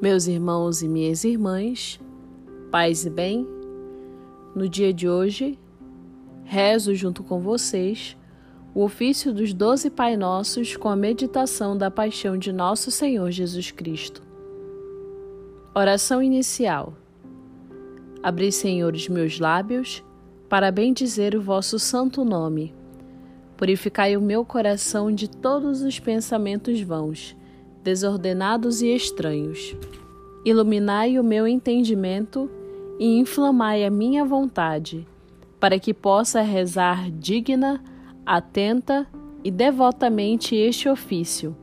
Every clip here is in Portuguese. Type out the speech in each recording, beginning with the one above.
Meus irmãos e minhas irmãs, paz e bem, no dia de hoje, rezo junto com vocês o ofício dos doze Pai Nossos com a meditação da paixão de Nosso Senhor Jesus Cristo. Oração inicial. Abri, Senhor, os meus lábios para bendizer o vosso santo nome. Purificai o meu coração de todos os pensamentos vãos desordenados e estranhos. Iluminai o meu entendimento e inflamai a minha vontade, para que possa rezar digna, atenta e devotamente este ofício,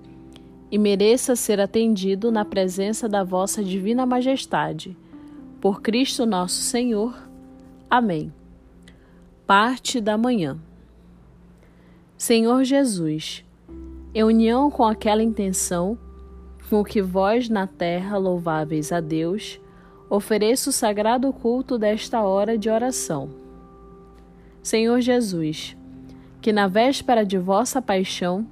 e mereça ser atendido na presença da vossa divina majestade. Por Cristo nosso Senhor. Amém. Parte da manhã. Senhor Jesus, em união com aquela intenção, com que vós na terra louváveis a Deus, ofereço o sagrado culto desta hora de oração. Senhor Jesus, que na véspera de vossa paixão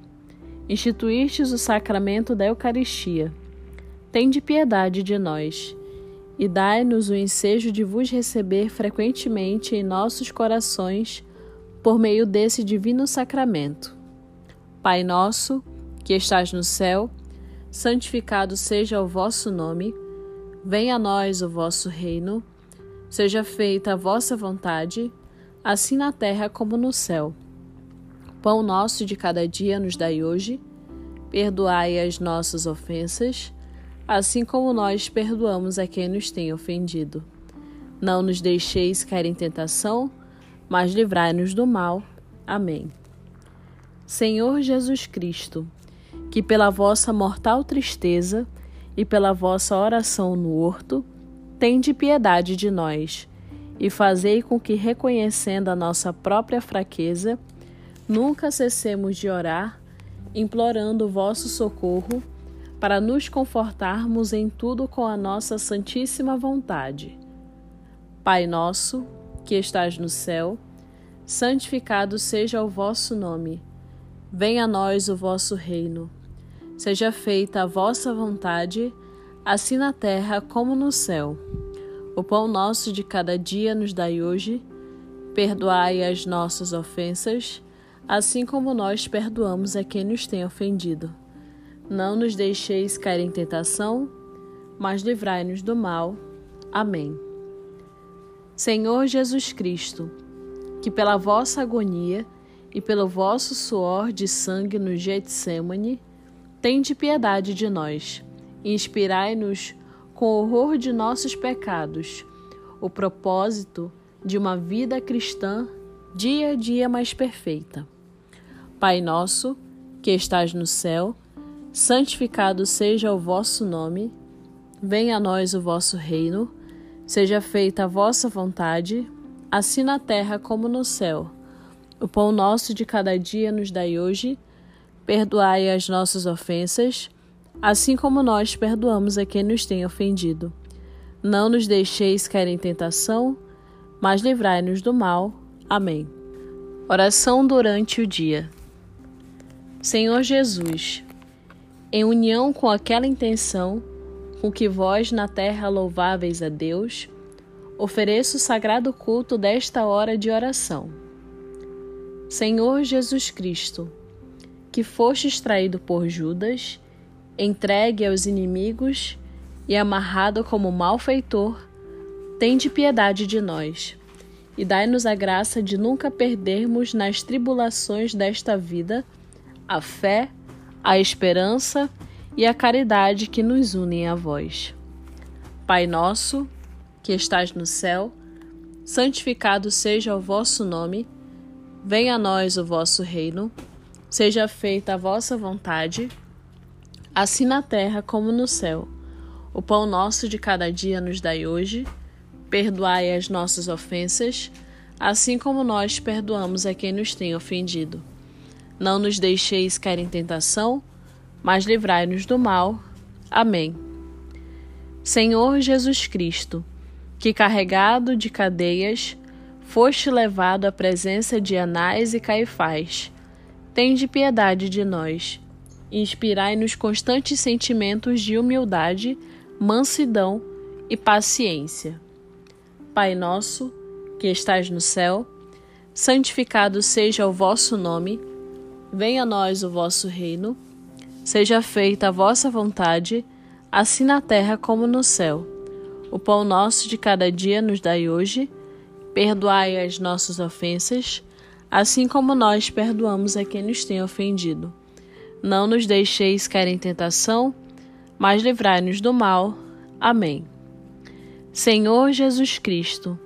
instituístes o sacramento da Eucaristia, tende piedade de nós e dai-nos o ensejo de vos receber frequentemente em nossos corações por meio desse divino sacramento. Pai nosso, que estás no céu, santificado seja o vosso nome, venha a nós o vosso reino, seja feita a vossa vontade, assim na terra como no céu. Pão nosso de cada dia nos dai hoje, perdoai as nossas ofensas, assim como nós perdoamos a quem nos tem ofendido. Não nos deixeis cair em tentação, mas livrai-nos do mal. Amém. Senhor Jesus Cristo, que pela vossa mortal tristeza e pela vossa oração no horto, tende piedade de nós, e fazei com que, reconhecendo a nossa própria fraqueza, nunca cessemos de orar, implorando o vosso socorro, para nos confortarmos em tudo com a nossa santíssima vontade. Pai nosso, que estás no céu, santificado seja o vosso nome. Venha a nós o vosso reino. Seja feita a vossa vontade, assim na terra como no céu. O pão nosso de cada dia nos dai hoje. Perdoai as nossas ofensas, assim como nós perdoamos a quem nos tem ofendido. Não nos deixeis cair em tentação, mas livrai-nos do mal. Amém. Senhor Jesus Cristo, que pela vossa agonia e pelo vosso suor de sangue no Getsemane, Tende piedade de nós, inspirai-nos com o horror de nossos pecados, o propósito de uma vida cristã dia a dia mais perfeita. Pai nosso, que estás no céu, santificado seja o vosso nome, venha a nós o vosso reino, seja feita a vossa vontade, assim na terra como no céu. O pão nosso de cada dia nos dai hoje, Perdoai as nossas ofensas, assim como nós perdoamos a quem nos tem ofendido. Não nos deixeis cair em tentação, mas livrai-nos do mal. Amém. Oração durante o dia. Senhor Jesus, em união com aquela intenção com que vós na terra louváveis a Deus, ofereço o sagrado culto desta hora de oração. Senhor Jesus Cristo, que foste extraído por Judas, entregue aos inimigos e amarrado como malfeitor, tende piedade de nós. E dai-nos a graça de nunca perdermos nas tribulações desta vida a fé, a esperança e a caridade que nos unem a vós. Pai nosso, que estás no céu, santificado seja o vosso nome, venha a nós o vosso reino Seja feita a vossa vontade, assim na terra como no céu. O pão nosso de cada dia nos dai hoje. Perdoai as nossas ofensas, assim como nós perdoamos a quem nos tem ofendido. Não nos deixeis cair em tentação, mas livrai-nos do mal. Amém. Senhor Jesus Cristo, que carregado de cadeias, foste levado à presença de Anás e Caifás Tende piedade de nós. Inspirai-nos constantes sentimentos de humildade, mansidão e paciência. Pai nosso, que estás no céu, santificado seja o vosso nome, venha a nós o vosso reino, seja feita a vossa vontade, assim na terra como no céu. O pão nosso de cada dia nos dai hoje, perdoai as nossas ofensas, assim como nós perdoamos a quem nos tem ofendido. Não nos deixeis cair em tentação, mas livrai-nos do mal. Amém. Senhor Jesus Cristo,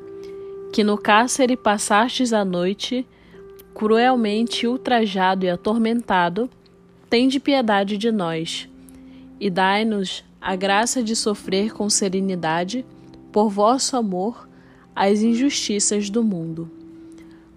que no cárcere passastes a noite, cruelmente ultrajado e atormentado, tende piedade de nós e dai-nos a graça de sofrer com serenidade, por vosso amor, as injustiças do mundo.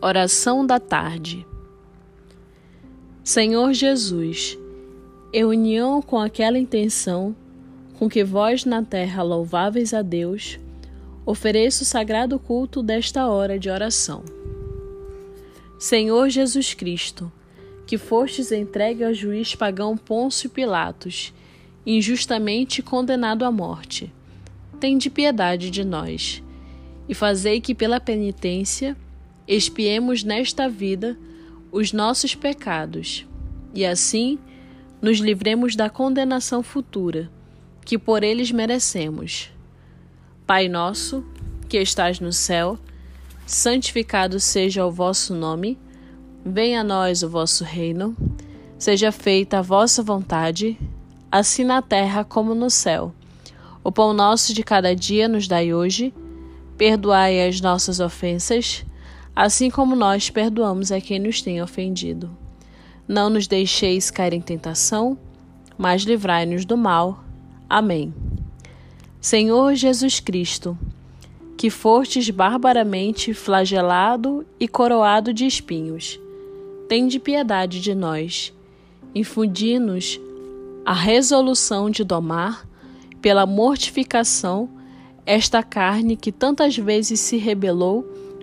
Oração da tarde. Senhor Jesus, em união com aquela intenção com que vós na terra louváveis a Deus, ofereço o sagrado culto desta hora de oração. Senhor Jesus Cristo, que fostes entregue ao juiz pagão Pôncio Pilatos, injustamente condenado à morte, tende piedade de nós, e fazei que pela penitência expiemos nesta vida os nossos pecados e assim nos livremos da condenação futura que por eles merecemos. Pai nosso, que estás no céu, santificado seja o vosso nome, venha a nós o vosso reino, seja feita a vossa vontade, assim na terra como no céu. O pão nosso de cada dia nos dai hoje, perdoai as nossas ofensas, assim como nós perdoamos a quem nos tem ofendido. Não nos deixeis cair em tentação, mas livrai-nos do mal. Amém. Senhor Jesus Cristo, que fostes barbaramente flagelado e coroado de espinhos, tende piedade de nós. Infundi-nos a resolução de domar, pela mortificação, esta carne que tantas vezes se rebelou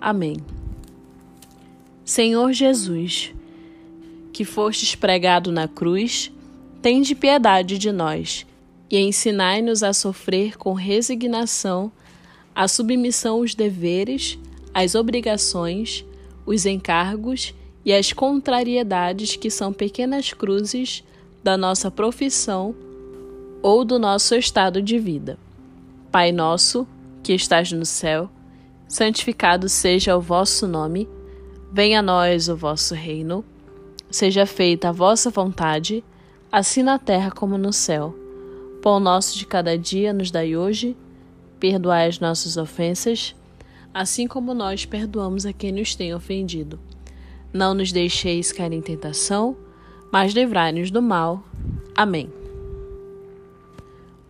Amém. Senhor Jesus, que fostes pregado na cruz, tende piedade de nós e ensinai-nos a sofrer com resignação a submissão aos deveres, às obrigações, os encargos e as contrariedades que são pequenas cruzes da nossa profissão ou do nosso estado de vida. Pai nosso, que estás no céu, santificado seja o vosso nome, venha a nós o vosso reino, seja feita a vossa vontade, assim na terra como no céu. Pão nosso de cada dia nos dai hoje, perdoai as nossas ofensas, assim como nós perdoamos a quem nos tem ofendido. Não nos deixeis cair em tentação, mas livrai-nos do mal. Amém.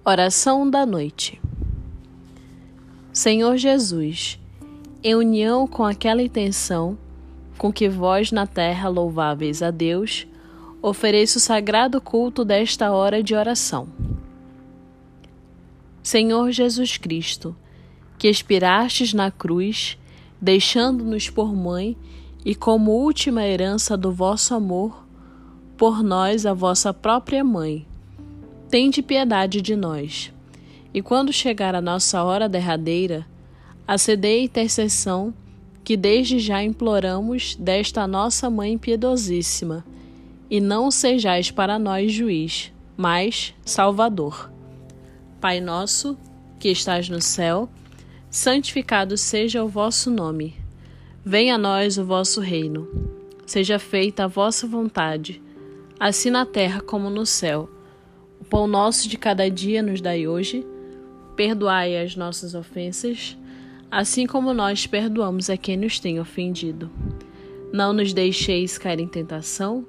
Oração da noite. Senhor Jesus, em união com aquela intenção com que vós na terra louváveis a Deus, ofereço o sagrado culto desta hora de oração. Senhor Jesus Cristo, que expirastes na cruz, deixando-nos por mãe e como última herança do vosso amor, por nós a vossa própria mãe. Tende piedade de nós. E quando chegar a nossa hora derradeira, acedei intercessão que desde já imploramos desta nossa Mãe piedosíssima, e não sejais para nós juiz, mas Salvador. Pai nosso, que estás no céu, santificado seja o vosso nome. Venha a nós o vosso reino. Seja feita a vossa vontade, assim na terra como no céu. O pão nosso de cada dia nos dai hoje. Perdoai as nossas ofensas, assim como nós perdoamos a quem nos tem ofendido. Não nos deixeis cair em tentação,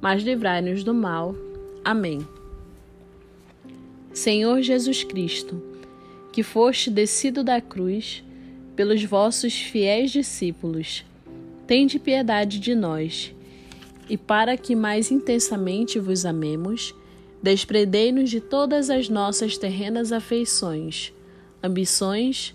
mas livrai-nos do mal. Amém. Senhor Jesus Cristo, que foste descido da cruz pelos vossos fiéis discípulos, tende piedade de nós, e para que mais intensamente vos amemos, desprendei-nos de todas as nossas terrenas afeições, ambições,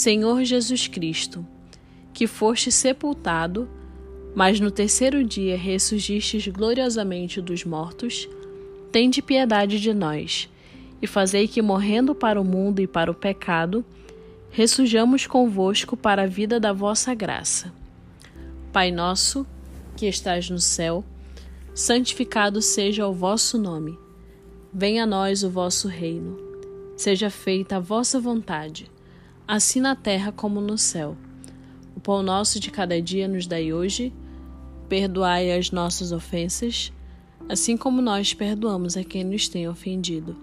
Senhor Jesus Cristo, que foste sepultado, mas no terceiro dia ressurgistes gloriosamente dos mortos, tende piedade de nós, e fazei que, morrendo para o mundo e para o pecado, ressurjamos convosco para a vida da vossa graça. Pai nosso, que estás no céu, santificado seja o vosso nome. Venha a nós o vosso reino. Seja feita a vossa vontade, assim na terra como no céu. O pão nosso de cada dia nos dai hoje. Perdoai as nossas ofensas, assim como nós perdoamos a quem nos tem ofendido.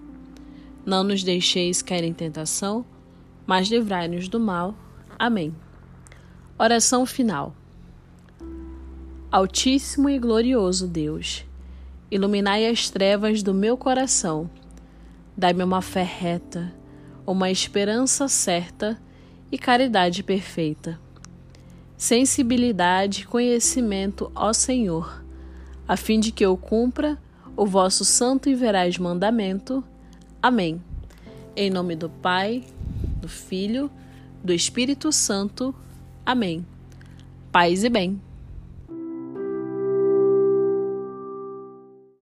Não nos deixeis cair em tentação, mas livrai-nos do mal. Amém. Oração final. Altíssimo e glorioso Deus, iluminai as trevas do meu coração. Dai-me uma fé reta, uma esperança certa e caridade perfeita sensibilidade e conhecimento, ó Senhor, a fim de que eu cumpra o vosso santo e veraz mandamento. Amém. Em nome do Pai, do Filho, do Espírito Santo. Amém. Paz e bem.